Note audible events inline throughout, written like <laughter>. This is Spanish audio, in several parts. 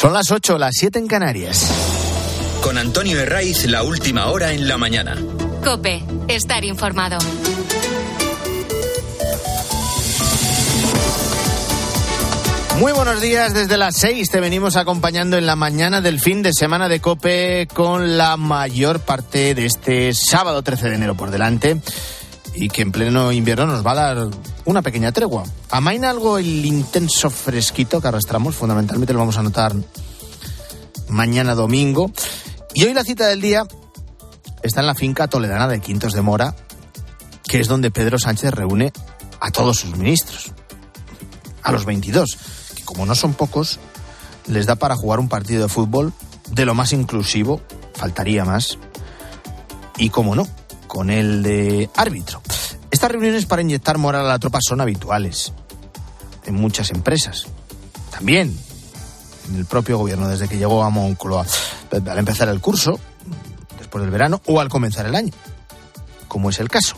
Son las 8, las 7 en Canarias. Con Antonio Herraiz, la última hora en la mañana. Cope, estar informado. Muy buenos días, desde las 6 te venimos acompañando en la mañana del fin de semana de Cope con la mayor parte de este sábado 13 de enero por delante y que en pleno invierno nos va a dar una pequeña tregua. Amaina algo el intenso fresquito que arrastramos, fundamentalmente lo vamos a notar mañana domingo. Y hoy la cita del día está en la finca toledana de Quintos de Mora, que es donde Pedro Sánchez reúne a todos sus ministros, a los 22 como no son pocos, les da para jugar un partido de fútbol de lo más inclusivo, faltaría más, y como no, con el de árbitro. Estas reuniones para inyectar moral a la tropa son habituales en muchas empresas. También en el propio gobierno, desde que llegó a Moncloa, al empezar el curso, después del verano o al comenzar el año, como es el caso.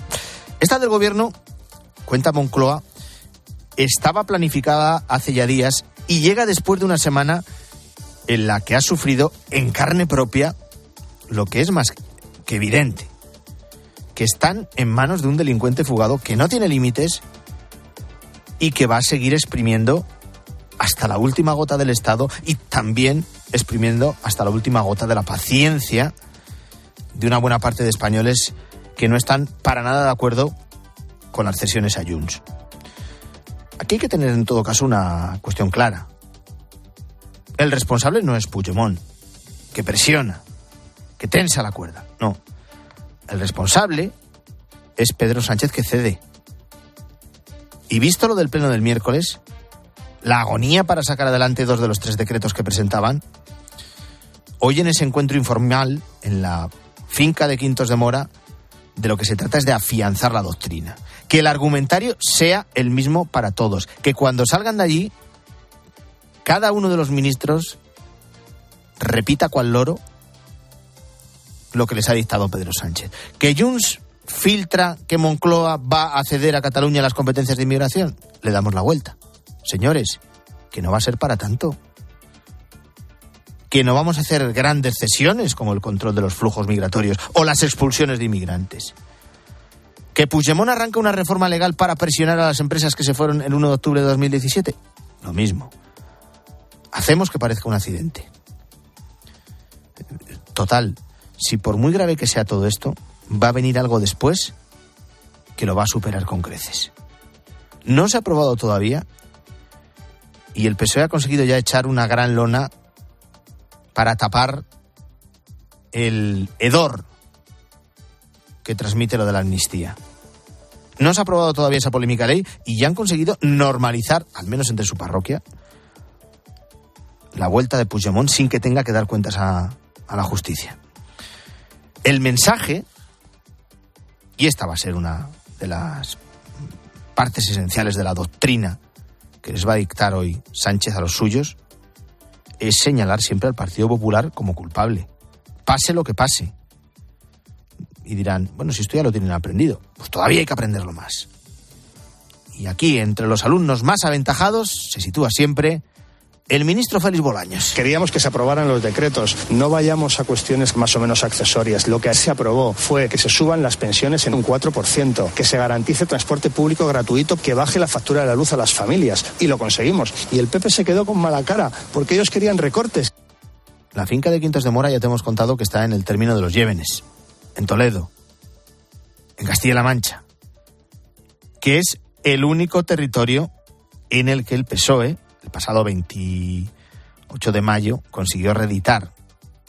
Esta del gobierno, cuenta Moncloa, estaba planificada hace ya días y llega después de una semana en la que ha sufrido en carne propia lo que es más que evidente, que están en manos de un delincuente fugado que no tiene límites y que va a seguir exprimiendo hasta la última gota del Estado y también exprimiendo hasta la última gota de la paciencia de una buena parte de españoles que no están para nada de acuerdo con las cesiones a Junts. Aquí hay que tener en todo caso una cuestión clara. El responsable no es Puigdemont, que presiona, que tensa la cuerda. No. El responsable es Pedro Sánchez que cede. Y visto lo del pleno del miércoles, la agonía para sacar adelante dos de los tres decretos que presentaban, hoy en ese encuentro informal en la finca de Quintos de Mora, de lo que se trata es de afianzar la doctrina. Que el argumentario sea el mismo para todos. Que cuando salgan de allí, cada uno de los ministros repita cual loro lo que les ha dictado Pedro Sánchez. Que Junts filtra que Moncloa va a ceder a Cataluña las competencias de inmigración. Le damos la vuelta. Señores, que no va a ser para tanto que no vamos a hacer grandes cesiones como el control de los flujos migratorios o las expulsiones de inmigrantes. Que Puigdemont arranca una reforma legal para presionar a las empresas que se fueron el 1 de octubre de 2017. Lo mismo. Hacemos que parezca un accidente. Total, si por muy grave que sea todo esto, va a venir algo después que lo va a superar con creces. No se ha aprobado todavía y el PSOE ha conseguido ya echar una gran lona para tapar el hedor que transmite lo de la amnistía. No se ha aprobado todavía esa polémica ley y ya han conseguido normalizar, al menos entre su parroquia, la vuelta de Puigdemont sin que tenga que dar cuentas a, a la justicia. El mensaje, y esta va a ser una de las partes esenciales de la doctrina que les va a dictar hoy Sánchez a los suyos, es señalar siempre al Partido Popular como culpable, pase lo que pase. Y dirán, bueno, si esto ya lo tienen aprendido, pues todavía hay que aprenderlo más. Y aquí, entre los alumnos más aventajados, se sitúa siempre el ministro Félix Bolaños. Queríamos que se aprobaran los decretos. No vayamos a cuestiones más o menos accesorias. Lo que se aprobó fue que se suban las pensiones en un 4%, que se garantice transporte público gratuito, que baje la factura de la luz a las familias. Y lo conseguimos. Y el PP se quedó con mala cara, porque ellos querían recortes. La finca de Quintos de Mora ya te hemos contado que está en el término de los Llévenes, en Toledo, en Castilla-La Mancha, que es el único territorio en el que el PSOE el pasado 28 de mayo, consiguió reeditar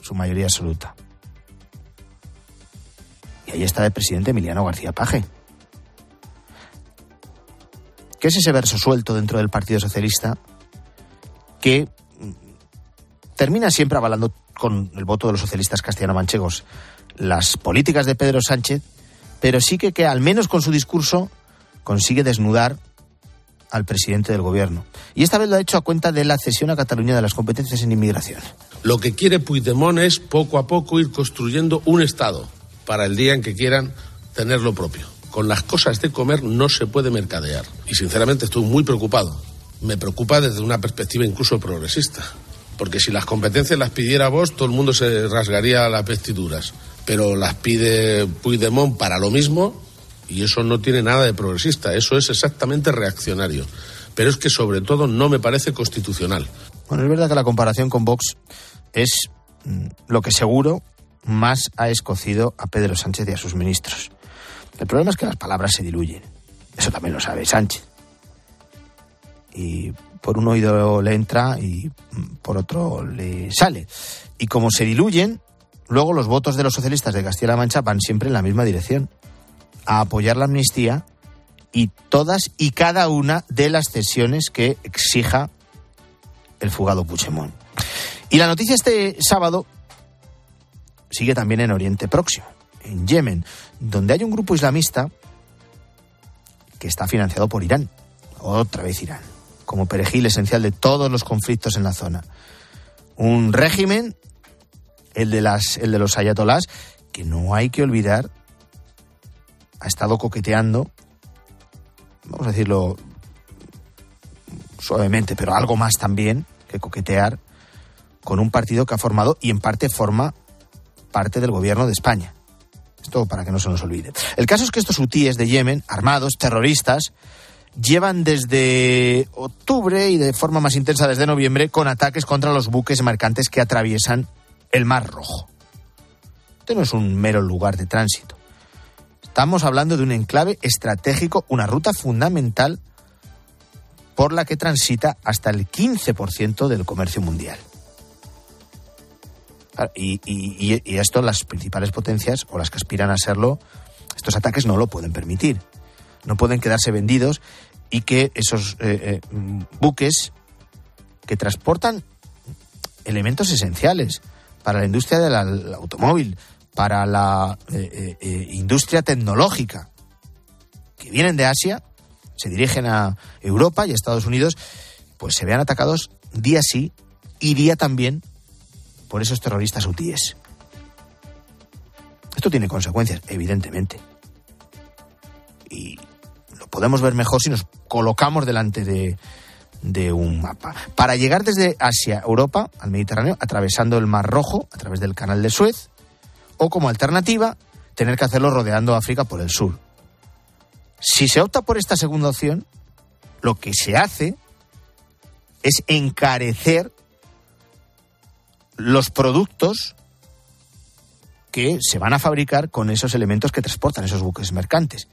su mayoría absoluta. Y ahí está el presidente Emiliano García Paje. ¿Qué es ese verso suelto dentro del Partido Socialista que termina siempre avalando con el voto de los socialistas castellano-manchegos las políticas de Pedro Sánchez, pero sí que, que al menos con su discurso consigue desnudar al presidente del gobierno. Y esta vez lo ha hecho a cuenta de la cesión a Cataluña de las competencias en inmigración. Lo que quiere Puigdemont es poco a poco ir construyendo un Estado para el día en que quieran tener lo propio. Con las cosas de comer no se puede mercadear. Y sinceramente estoy muy preocupado. Me preocupa desde una perspectiva incluso progresista. Porque si las competencias las pidiera vos, todo el mundo se rasgaría las vestiduras. Pero las pide Puigdemont para lo mismo y eso no tiene nada de progresista, eso es exactamente reaccionario. Pero es que sobre todo no me parece constitucional. Bueno, es verdad que la comparación con Vox es mm, lo que seguro más ha escocido a Pedro Sánchez y a sus ministros. El problema es que las palabras se diluyen. Eso también lo sabe Sánchez. Y por un oído le entra y mm, por otro le sale. Y como se diluyen, luego los votos de los socialistas de Castilla-La Mancha van siempre en la misma dirección, a apoyar la amnistía y todas y cada una de las cesiones que exija el fugado Puigdemont. Y la noticia este sábado sigue también en Oriente Próximo, en Yemen, donde hay un grupo islamista que está financiado por Irán, otra vez Irán, como perejil esencial de todos los conflictos en la zona. Un régimen, el de, las, el de los ayatolás, que no hay que olvidar, ha estado coqueteando, vamos a decirlo suavemente, pero algo más también que coquetear con un partido que ha formado y en parte forma parte del gobierno de España. Esto para que no se nos olvide. El caso es que estos hutíes de Yemen, armados, terroristas, llevan desde octubre y de forma más intensa desde noviembre con ataques contra los buques mercantes que atraviesan el Mar Rojo. Este no es un mero lugar de tránsito. Estamos hablando de un enclave estratégico, una ruta fundamental por la que transita hasta el 15% del comercio mundial. Y, esto las principales potencias o las que aspiran a serlo, estos ataques no lo pueden permitir. No pueden quedarse vendidos y que esos eh, eh, buques que transportan elementos esenciales para la industria del automóvil, para la eh, industria tecnológica, que vienen de Asia, se dirigen a Europa y a Estados Unidos, pues se vean atacados día sí y día también por esos terroristas hutíes. Esto tiene consecuencias, evidentemente. Y lo podemos ver mejor si nos colocamos delante de, de un mapa. Para llegar desde Asia a Europa, al Mediterráneo, atravesando el Mar Rojo, a través del Canal de Suez, o como alternativa, tener que hacerlo rodeando África por el sur. Si se opta por esta segunda opción, lo que se hace es encarecer los productos que se van a fabricar con esos elementos que transportan esos buques mercantes.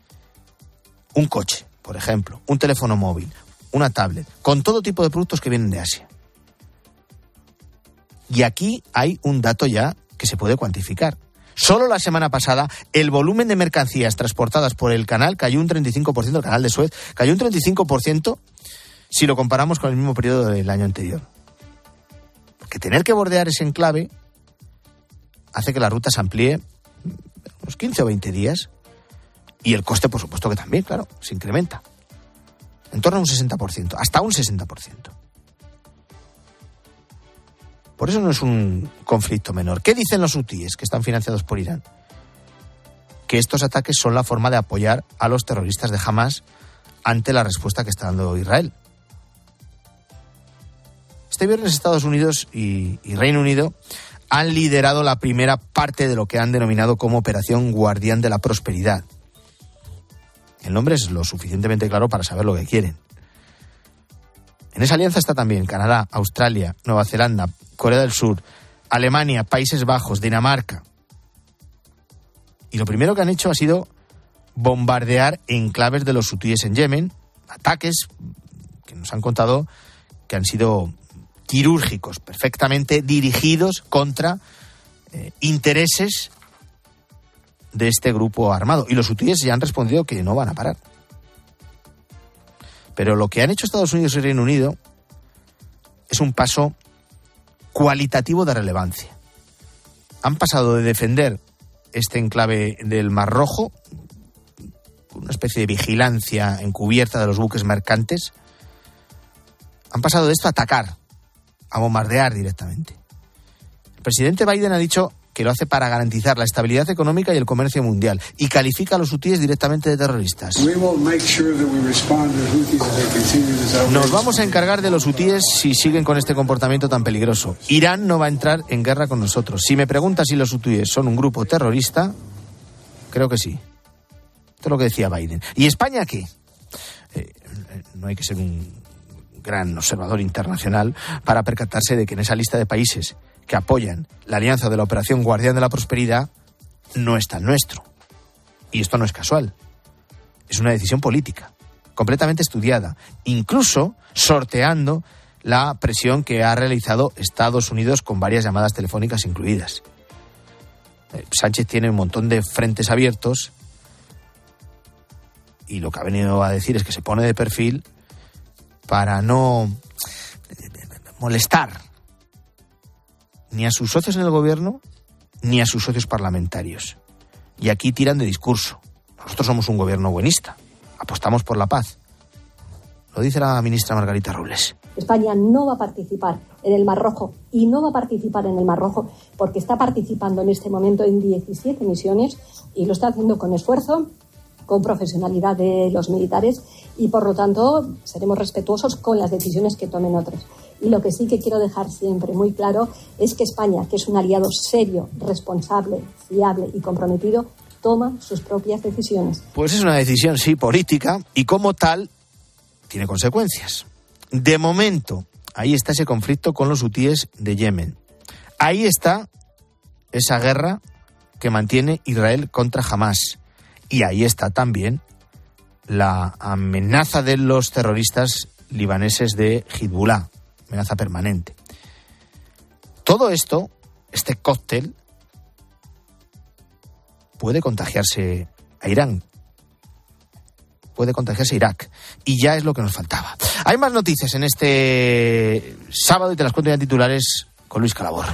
Un coche, por ejemplo, un teléfono móvil, una tablet, con todo tipo de productos que vienen de Asia. Y aquí hay un dato ya que se puede cuantificar. Solo la semana pasada el volumen de mercancías transportadas por el canal cayó un 35%, el canal de Suez cayó un 35% si lo comparamos con el mismo periodo del año anterior que tener que bordear ese enclave hace que la ruta se amplíe unos 15 o 20 días y el coste, por supuesto, que también, claro, se incrementa. En torno a un 60%, hasta un 60%. Eso no es un conflicto menor. ¿Qué dicen los hutíes que están financiados por Irán? Que estos ataques son la forma de apoyar a los terroristas de Hamas ante la respuesta que está dando Israel. Este viernes Estados Unidos y, Reino Unido han liderado la primera parte de lo que han denominado como Operación Guardián de la Prosperidad. El nombre es lo suficientemente claro para saber lo que quieren. En esa alianza está también Canadá, Australia, Nueva Zelanda, Corea del Sur, Alemania, Países Bajos, Dinamarca. Y lo primero que han hecho ha sido bombardear enclaves de los hutíes en Yemen, ataques que nos han contado que han sido quirúrgicos, perfectamente dirigidos contra eh, intereses de este grupo armado. Y los hutíes ya han respondido que no van a parar. Pero lo que han hecho Estados Unidos y Reino Unido es un paso cualitativo de relevancia. Han pasado de defender este enclave del Mar Rojo, una especie de vigilancia encubierta de los buques mercantes, han pasado de esto a atacar a bombardear directamente. El presidente Biden ha dicho que lo hace para garantizar la estabilidad económica y el comercio mundial y califica a los hutíes directamente de terroristas. Nos vamos a encargar de los hutíes si siguen con este comportamiento tan peligroso. Irán no va a entrar en guerra con nosotros. Si me preguntas si los hutíes son un grupo terrorista, creo que sí. Esto es lo que decía Biden. ¿Y España qué? Eh, no hay que ser un gran observador internacional para percatarse de que en esa lista de países que apoyan la alianza de la Operación Guardián de la Prosperidad no está el nuestro. Y esto no es casual. Es una decisión política, completamente estudiada, incluso sorteando la presión que ha realizado Estados Unidos con varias llamadas telefónicas incluidas. Eh, Sánchez tiene un montón de frentes abiertos y lo que ha venido a decir es que se pone de perfil para no molestar ni a sus socios en el gobierno ni a sus socios parlamentarios. Y aquí tiran de discurso. Nosotros somos un gobierno buenista. Apostamos por la paz. Lo dice la ministra Margarita Robles. España no va a participar en el Mar Rojo y no va a participar en el Mar Rojo porque está participando en este momento en 17 misiones y lo está haciendo con esfuerzo, con profesionalidad de los militares y por lo tanto seremos respetuosos con las decisiones que tomen otros. Y lo que sí que quiero dejar siempre muy claro es que España, que es un aliado serio, responsable, fiable y comprometido, toma sus propias decisiones. Pues es una decisión, sí, política y como tal tiene consecuencias. De momento, ahí está ese conflicto con los hutíes de Yemen. Ahí está esa guerra que mantiene Israel contra Hamas. Y ahí está también la amenaza de los terroristas libaneses de Hezbollah, amenaza permanente. Todo esto, este cóctel, puede contagiarse a Irán, puede contagiarse a Irak. Y ya es lo que nos faltaba. Hay más noticias en este sábado y te las cuento ya en titulares con Luis Calabor.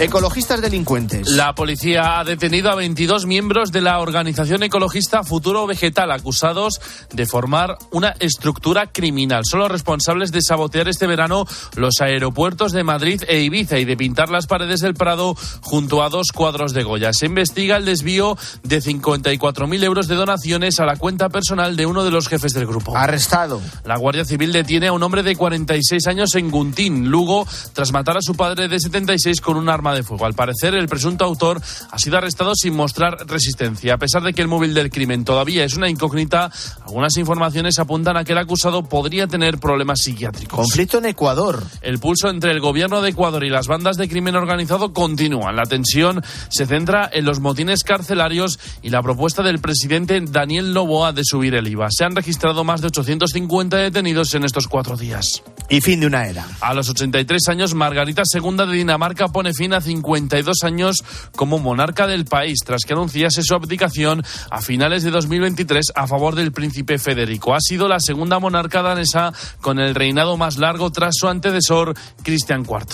Ecologistas delincuentes. La policía ha detenido a 22 miembros de la organización ecologista Futuro Vegetal acusados de formar una estructura criminal. Son los responsables de sabotear este verano los aeropuertos de Madrid e Ibiza y de pintar las paredes del Prado junto a dos cuadros de Goya. Se investiga el desvío de 54.000 euros de donaciones a la cuenta personal de uno de los jefes del grupo. Arrestado. La Guardia Civil detiene a un hombre de 46 años en Guntín, Lugo, tras matar a su padre de 76 con un arma de fuego. Al parecer, el presunto autor ha sido arrestado sin mostrar resistencia. A pesar de que el móvil del crimen todavía es una incógnita, algunas informaciones apuntan a que el acusado podría tener problemas psiquiátricos. Conflicto en Ecuador. El pulso entre el gobierno de Ecuador y las bandas de crimen organizado continúa. La tensión se centra en los motines carcelarios y la propuesta del presidente Daniel Noboa de subir el IVA. Se han registrado más de 850 detenidos en estos cuatro días. Y fin de una era. A los 83 años, Margarita II de Dinamarca pone fin a 52 años como monarca del país, tras que anunciase su abdicación a finales de 2023 a favor del príncipe Federico. Ha sido la segunda monarca danesa con el reinado más largo tras su antecesor, Cristian IV.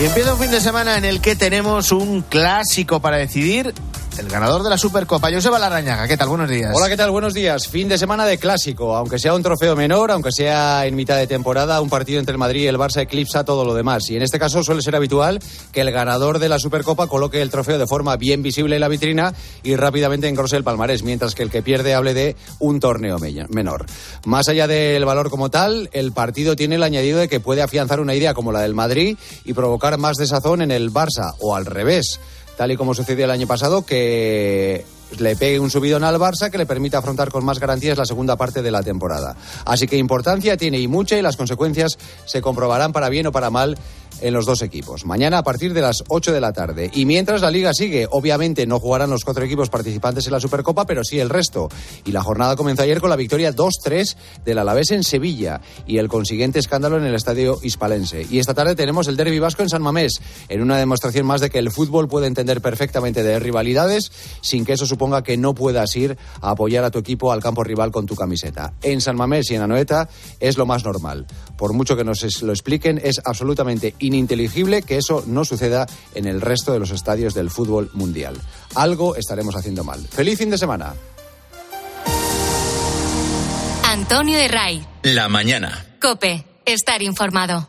Y empieza un fin de semana en el que tenemos un clásico para decidir el ganador de la Supercopa, Joseba Larrañaga. ¿Qué tal? Buenos días. Hola, ¿qué tal? Buenos días. Fin de semana de clásico. Aunque sea un trofeo menor, aunque sea en mitad de temporada, un partido entre el Madrid y el Barça eclipsa todo lo demás. Y en este caso suele ser habitual que el ganador de la Supercopa coloque el trofeo de forma bien visible en la vitrina y rápidamente engrose el palmarés, mientras que el que pierde hable de un torneo menor. Más allá del valor como tal, el partido tiene el añadido de que puede afianzar una idea como la del Madrid y provocar más desazón en el Barça, o al revés tal y como sucedió el año pasado, que le pegue un subidón al Barça que le permita afrontar con más garantías la segunda parte de la temporada. Así que importancia tiene y mucha y las consecuencias se comprobarán para bien o para mal en los dos equipos. Mañana a partir de las 8 de la tarde. Y mientras la liga sigue, obviamente no jugarán los cuatro equipos participantes en la Supercopa, pero sí el resto. Y la jornada comenzó ayer con la victoria 2-3 del Alavés en Sevilla y el consiguiente escándalo en el estadio hispalense. Y esta tarde tenemos el derby vasco en San Mamés, en una demostración más de que el fútbol puede entender perfectamente de rivalidades sin que eso suponga que no puedas ir a apoyar a tu equipo al campo rival con tu camiseta. En San Mamés y en Anoeta es lo más normal. Por mucho que nos lo expliquen, es absolutamente ininteligible que eso no suceda en el resto de los estadios del fútbol mundial. Algo estaremos haciendo mal. Feliz fin de semana. Antonio de Ray. La mañana. Cope. Estar informado.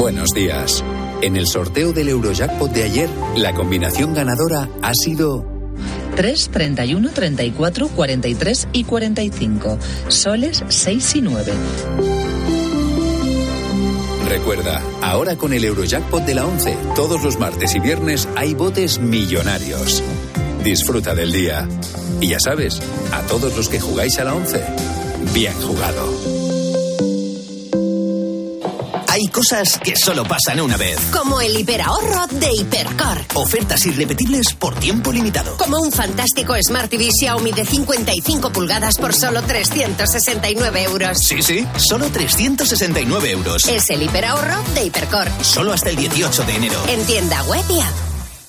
Buenos días. En el sorteo del Eurojackpot de ayer, la combinación ganadora ha sido 3, 31, 34, 43 y 45. Soles 6 y 9. Recuerda, ahora con el Eurojackpot de la 11, todos los martes y viernes hay botes millonarios. Disfruta del día. Y ya sabes, a todos los que jugáis a la 11, bien jugado. Hay cosas que solo pasan una vez. Como el hiperahorro de Hipercor. Ofertas irrepetibles por tiempo limitado. Como un fantástico Smart TV Xiaomi de 55 pulgadas por solo 369 euros. Sí, sí, solo 369 euros. Es el hiperahorro de Hipercor. Solo hasta el 18 de enero. En tienda web y app.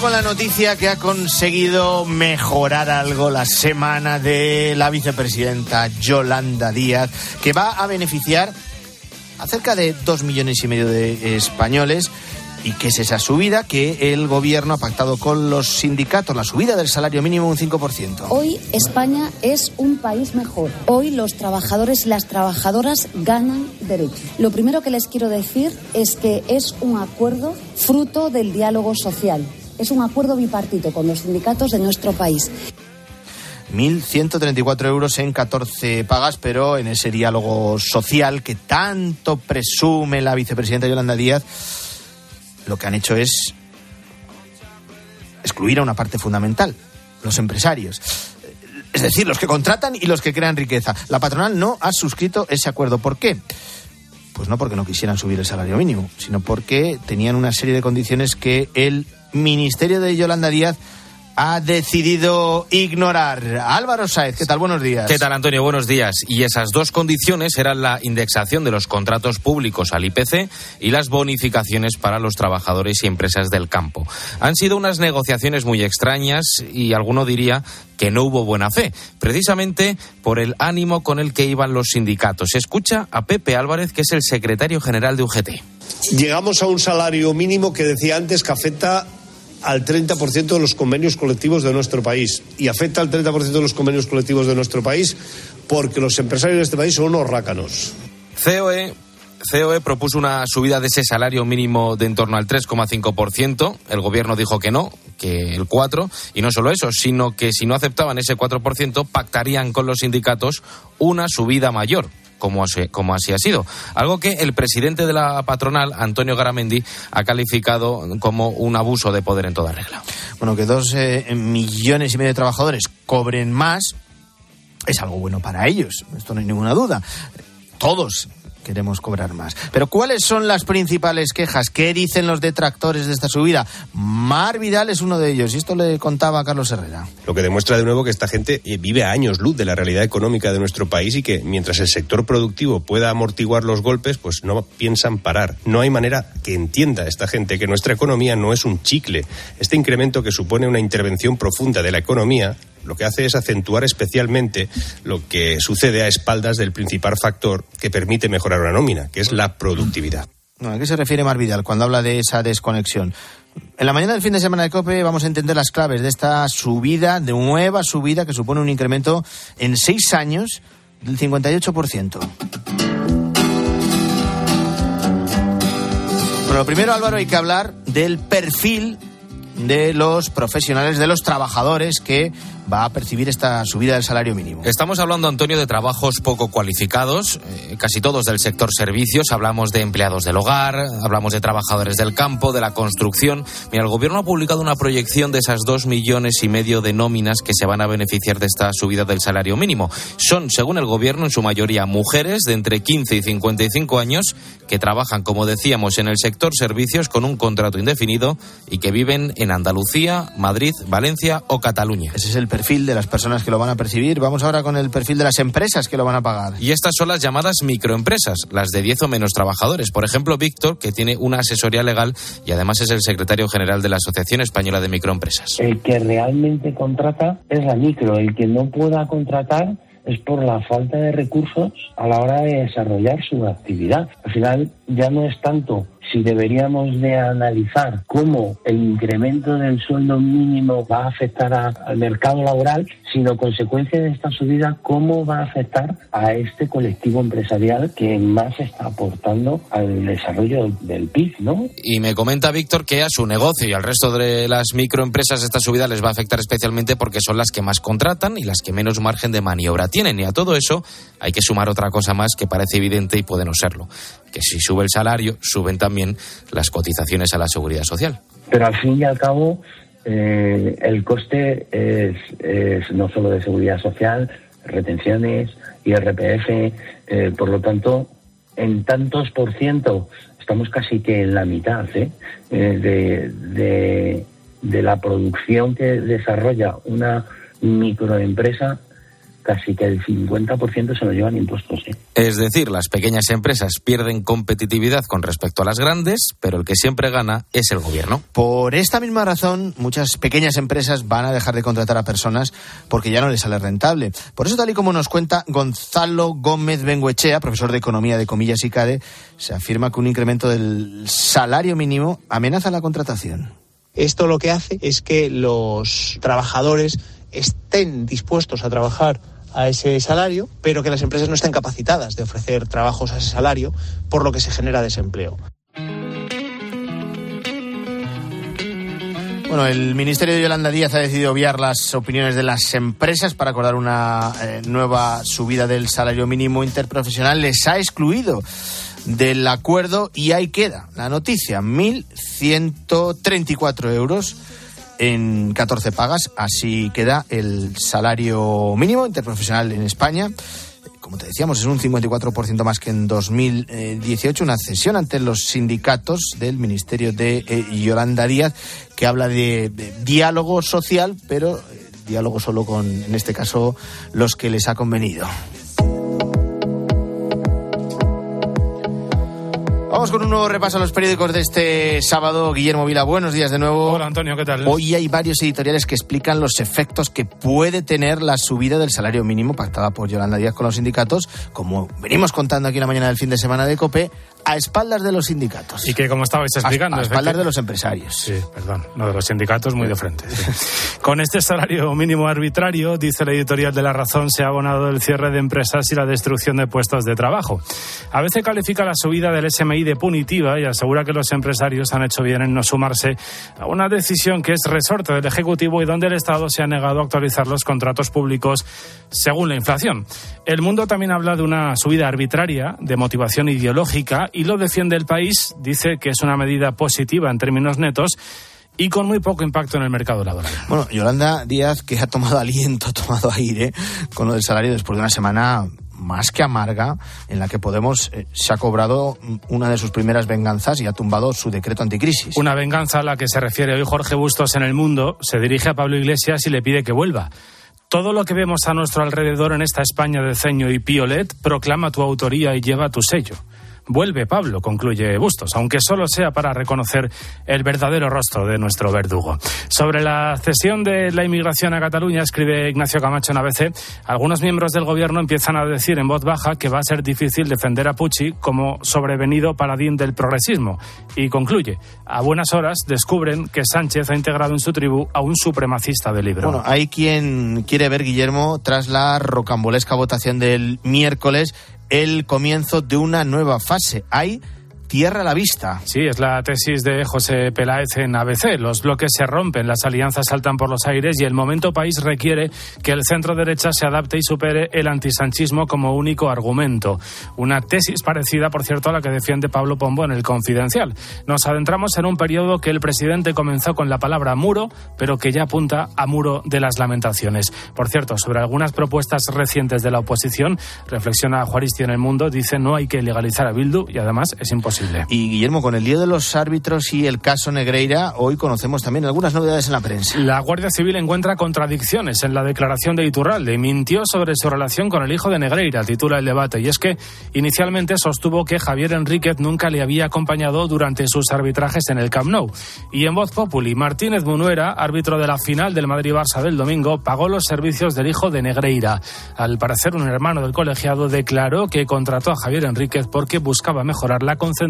con la noticia que ha conseguido mejorar algo la semana de la vicepresidenta Yolanda Díaz, que va a beneficiar a cerca de dos millones y medio de españoles. ¿Y qué es esa subida? Que el gobierno ha pactado con los sindicatos, la subida del salario mínimo un 5%. Hoy España es un país mejor. Hoy los trabajadores y las trabajadoras ganan derechos. Lo primero que les quiero decir es que es un acuerdo fruto del diálogo social. Es un acuerdo bipartito con los sindicatos de nuestro país. 1.134 euros en 14 pagas, pero en ese diálogo social que tanto presume la vicepresidenta Yolanda Díaz, lo que han hecho es excluir a una parte fundamental, los empresarios. Es decir, los que contratan y los que crean riqueza. La patronal no ha suscrito ese acuerdo. ¿Por qué? Pues no porque no quisieran subir el salario mínimo, sino porque tenían una serie de condiciones que el Ministerio de Yolanda Díaz ha decidido ignorar. Álvaro Saez, ¿qué tal? Buenos días. ¿Qué tal, Antonio? Buenos días. Y esas dos condiciones eran la indexación de los contratos públicos al IPC y las bonificaciones para los trabajadores y empresas del campo. Han sido unas negociaciones muy extrañas y alguno diría que no hubo buena fe, precisamente por el ánimo con el que iban los sindicatos. Escucha a Pepe Álvarez, que es el secretario general de UGT. Llegamos a un salario mínimo que decía antes que afecta al 30% de los convenios colectivos de nuestro país. Y afecta al 30% de los convenios colectivos de nuestro país porque los empresarios de este país son unos rácanos. COE COE propuso una subida de ese salario mínimo de en torno al 3,5%. El gobierno dijo que no, que el 4%. Y no solo eso, sino que si no aceptaban ese 4%, pactarían con los sindicatos una subida mayor. Como así, ha sido. Algo que el presidente de la patronal, Antonio Garamendi, ha calificado como un abuso de poder en toda regla. Bueno, que dos eh, millones y medio de trabajadores cobren más es algo bueno para ellos, esto no hay ninguna duda. Todos queremos cobrar más. Pero ¿cuáles son las principales quejas? ¿Qué dicen los detractores de esta subida? Mar Vidal es uno de ellos y esto le contaba a Carlos Herrera. Lo que demuestra de nuevo que esta gente eh, vive a años luz de la realidad económica de nuestro país y que mientras el sector productivo pueda amortiguar los golpes, pues no piensan parar. No hay manera que entienda esta gente que nuestra economía no es un chicle. Este incremento que supone una intervención profunda de la economía lo que hace es acentuar especialmente lo que sucede a espaldas del principal factor que permite mejorar una nómina, que es la productividad. ¿A qué se refiere Mar Vidal cuando habla de esa desconexión? En la mañana del fin de semana de COPE vamos a entender las claves de esta subida, de nueva subida que supone un incremento en seis años del 58%. Bueno, lo primero, Álvaro, hay que hablar del perfil de los profesionales, de los trabajadores que va a percibir esta subida del salario mínimo. Estamos hablando, Antonio, de trabajos poco cualificados, eh, casi todos del sector servicios. Hablamos de empleados del hogar, hablamos de trabajadores del campo, de la construcción. Mira, el gobierno ha publicado una proyección de esas dos millones y medio de nóminas que se van a beneficiar de esta subida del salario mínimo. Son, según el gobierno, en su mayoría mujeres de entre 15 y 55 años que trabajan, como decíamos, en el sector servicios con un contrato indefinido y que viven en Andalucía, Madrid, Valencia o Cataluña. Ese es el perfil de las personas que lo van a percibir. Vamos ahora con el perfil de las empresas que lo van a pagar. Y estas son las llamadas microempresas, las de 10 o menos trabajadores. Por ejemplo, Víctor, que tiene una asesoría legal y además es el secretario general de la Asociación Española de Microempresas. El que realmente contrata es la micro, el que no pueda contratar es por la falta de recursos a la hora de desarrollar su actividad. Al final ya no es tanto si deberíamos de analizar cómo el incremento del sueldo mínimo va a afectar al mercado laboral, sino consecuencia de esta subida, cómo va a afectar a este colectivo empresarial que más está aportando al desarrollo del PIB, ¿no? Y me comenta Víctor que a su negocio y al resto de las microempresas esta subida les va a afectar especialmente porque son las que más contratan y las que menos margen de maniobra tienen. Y a todo eso hay que sumar otra cosa más que parece evidente y puede no serlo. Que si sube el salario, suben también las cotizaciones a la seguridad social. pero al fin y al cabo eh, el coste es, no solo de seguridad social, retenciones, IRPF, eh, por lo tanto, en tantos por ciento, estamos casi que en la mitad ¿eh? De, de la producción que desarrolla una microempresa, casi que el 50% se lo llevan impuestos. ¿eh? Es decir, las pequeñas empresas pierden competitividad con respecto a las grandes, pero el que siempre gana es el gobierno. Por esta misma razón, muchas pequeñas empresas van a dejar de contratar a personas porque ya no les sale rentable. Por eso, tal y como nos cuenta Gonzalo Gómez Benguechea, profesor de Economía de Comillas y CADE, se afirma que un incremento del salario mínimo amenaza la contratación. Esto lo que hace es que los trabajadores estén dispuestos a trabajar a ese salario, pero que las empresas no estén capacitadas de ofrecer trabajos a ese salario, por lo que se genera desempleo. Bueno, el Ministerio de Yolanda Díaz ha decidido obviar las opiniones de las empresas para acordar una eh, nueva subida del salario mínimo interprofesional. Les ha excluido del acuerdo y ahí queda la noticia, 1.134 euros en 14 pagas. Así queda el salario mínimo interprofesional en España. Como te decíamos, es un 54% más que en 2018, una cesión ante los sindicatos del Ministerio de eh, Yolanda Díaz, que habla de, diálogo social, pero eh, diálogo solo con, en este caso, los que les ha convenido. Vamos con un nuevo repaso a los periódicos de este sábado. Guillermo Vila, buenos días de nuevo. Hola Antonio, ¿qué tal? Hoy hay varios editoriales que explican los efectos que puede tener la subida del salario mínimo pactada por Yolanda Díaz con los sindicatos, como venimos contando aquí en la mañana del fin de semana de COPE, a espaldas de los sindicatos. Y que como estabais explicando... A, a es espaldas de los empresarios. Sí, perdón, no de los sindicatos, muy de frente. sí. <laughs> Con este salario mínimo arbitrario, dice la editorial de La Razón, se ha abonado el cierre de empresas y la destrucción de puestos de trabajo. A veces califica la subida del SMI de punitiva y asegura que los empresarios han hecho bien en no sumarse a una decisión que es resorte del Ejecutivo y donde el Estado se ha negado a actualizar los contratos públicos según la inflación. El mundo también habla de una subida arbitraria de motivación ideológica y lo defiende el país. Dice que es una medida positiva en términos netos y con muy poco impacto en el mercado laboral. Bueno, Yolanda Díaz, que ha tomado aliento, <laughs> ha tomado aire con lo del salario después de una semana más que amarga, en la que Podemos eh, se ha cobrado una de sus primeras venganzas y ha tumbado su decreto anticrisis. Una venganza a la que se refiere hoy Jorge Bustos en el mundo se dirige a Pablo Iglesias y le pide que vuelva. Todo lo que vemos a nuestro alrededor en esta España de ceño y piolet proclama tu autoría y lleva tu sello. Vuelve, Pablo, concluye Bustos, aunque solo sea para reconocer el verdadero rostro de nuestro verdugo. Sobre la cesión de la inmigración a Cataluña, escribe Ignacio Camacho en ABC, algunos miembros del gobierno empiezan a decir en voz baja que va a ser difícil defender a Pucci como sobrevenido paladín del progresismo. Y concluye, a buenas horas descubren que Sánchez ha integrado en su tribu a un supremacista del libro. Bueno, hay quien quiere ver, Guillermo, tras la rocambolesca votación del miércoles, el comienzo de una nueva fase. Hay tierra a la vista. Sí, es la tesis de José Peláez en ABC. Los bloques se rompen, las alianzas saltan por los aires y el momento país requiere que el centro derecha se adapte y supere el antisanchismo como único argumento. Una tesis parecida, por cierto, a la que defiende Pablo Pombo en el Confidencial. Nos adentramos en un periodo que el presidente comenzó con la palabra muro, pero que ya apunta a muro de las lamentaciones. Por cierto, sobre algunas propuestas recientes de la oposición, reflexiona Juaristi en el mundo, dice no hay que legalizar a Bildu y además es imposible. Y Guillermo, con el lío de los árbitros y el caso Negreira, hoy conocemos también algunas novedades en la prensa. La Guardia Civil encuentra contradicciones en la declaración de Iturralde. Mintió sobre su relación con el hijo de Negreira, titula el debate. Y es que inicialmente sostuvo que Javier Enríquez nunca le había acompañado durante sus arbitrajes en el Camp Nou. Y en voz populi, Martínez Munuera, árbitro de la final del Madrid-Barça del domingo, pagó los servicios del hijo de Negreira. Al parecer, un hermano del colegiado declaró que contrató a Javier Enríquez porque buscaba mejorar la concentración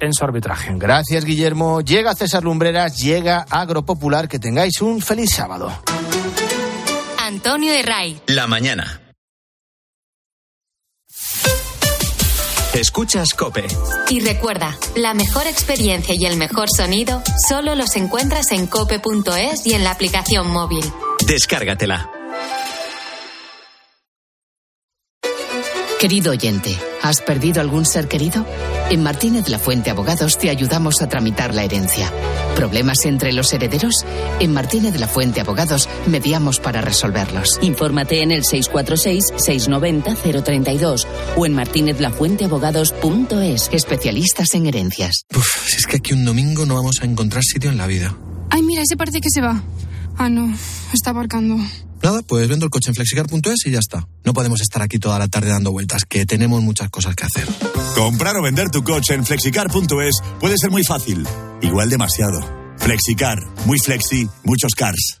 en su arbitraje. Gracias, Guillermo. Llega César Lumbreras, llega Agropopular. Que tengáis un feliz sábado. Antonio Herray. La mañana. Escuchas Cope. Y recuerda, la mejor experiencia y el mejor sonido solo los encuentras en cope.es y en la aplicación móvil. Descárgatela. Querido oyente, ¿has perdido algún ser querido? En Martínez La Fuente Abogados te ayudamos a tramitar la herencia. ¿Problemas entre los herederos? En Martínez La Fuente Abogados mediamos para resolverlos. Infórmate en el 646-690-032 o en martinezlafuenteabogados.es. Especialistas en herencias. Uf, si es que aquí un domingo no vamos a encontrar sitio en la vida. Ay, mira, ese parece que se va. Ah, no, está aparcando. Nada, pues vendo el coche en flexicar.es y ya está. No podemos estar aquí toda la tarde dando vueltas, que tenemos muchas cosas que hacer. Comprar o vender tu coche en flexicar.es puede ser muy fácil, igual demasiado. Flexicar, muy flexi, muchos cars.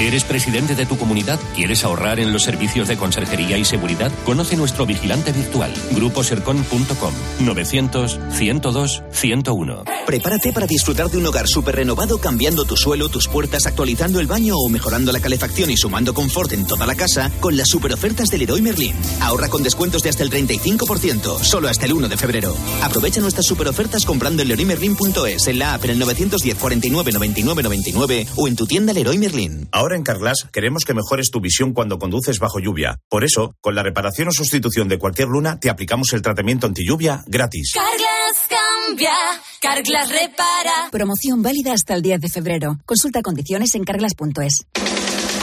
¿Eres presidente de tu comunidad? ¿Quieres ahorrar en los servicios de conserjería y seguridad? Conoce nuestro vigilante virtual, gruposercon.com 900 102 101. Prepárate para disfrutar de un hogar súper renovado cambiando tu suelo, tus puertas, actualizando el baño o mejorando la calefacción y sumando confort en toda la casa con las super ofertas del Leroy Merlin. Ahorra con descuentos de hasta el 35%, solo hasta el 1 de febrero. Aprovecha nuestras super ofertas comprando en leroymerlin.es, en la app en el 910 49 99 99 o en tu tienda Leroy Merlin. Ahora en Carglass queremos que mejores tu visión cuando conduces bajo lluvia. Por eso, con la reparación o sustitución de cualquier luna, te aplicamos el tratamiento anti lluvia gratis. Carglass cambia, Carglass repara. Promoción válida hasta el 10 de febrero. Consulta condiciones en carglass.es.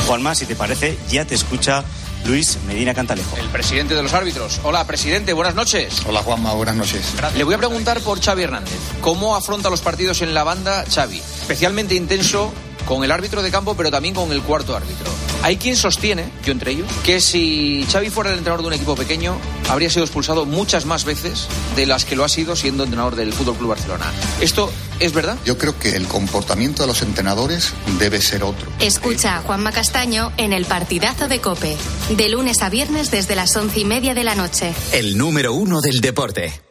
Juanma, si te parece, ya te escucha Luis Medina Cantalejo. El presidente de los árbitros. Hola, presidente, buenas noches. Hola, Juanma, buenas noches. Le voy a preguntar por Xavi Hernández. ¿Cómo afronta los partidos en la banda Xavi? Especialmente intenso con el árbitro de campo, pero también con el cuarto árbitro. Hay quien sostiene, yo entre ellos, que si Xavi fuera el entrenador de un equipo pequeño, habría sido expulsado muchas más veces de las que lo ha sido siendo entrenador del Fútbol Club Barcelona. ¿Esto es verdad? Yo creo que el comportamiento de los entrenadores debe ser otro. Escucha a Juanma Castaño en el partidazo de Cope, de lunes a viernes desde las once y media de la noche. El número uno del deporte.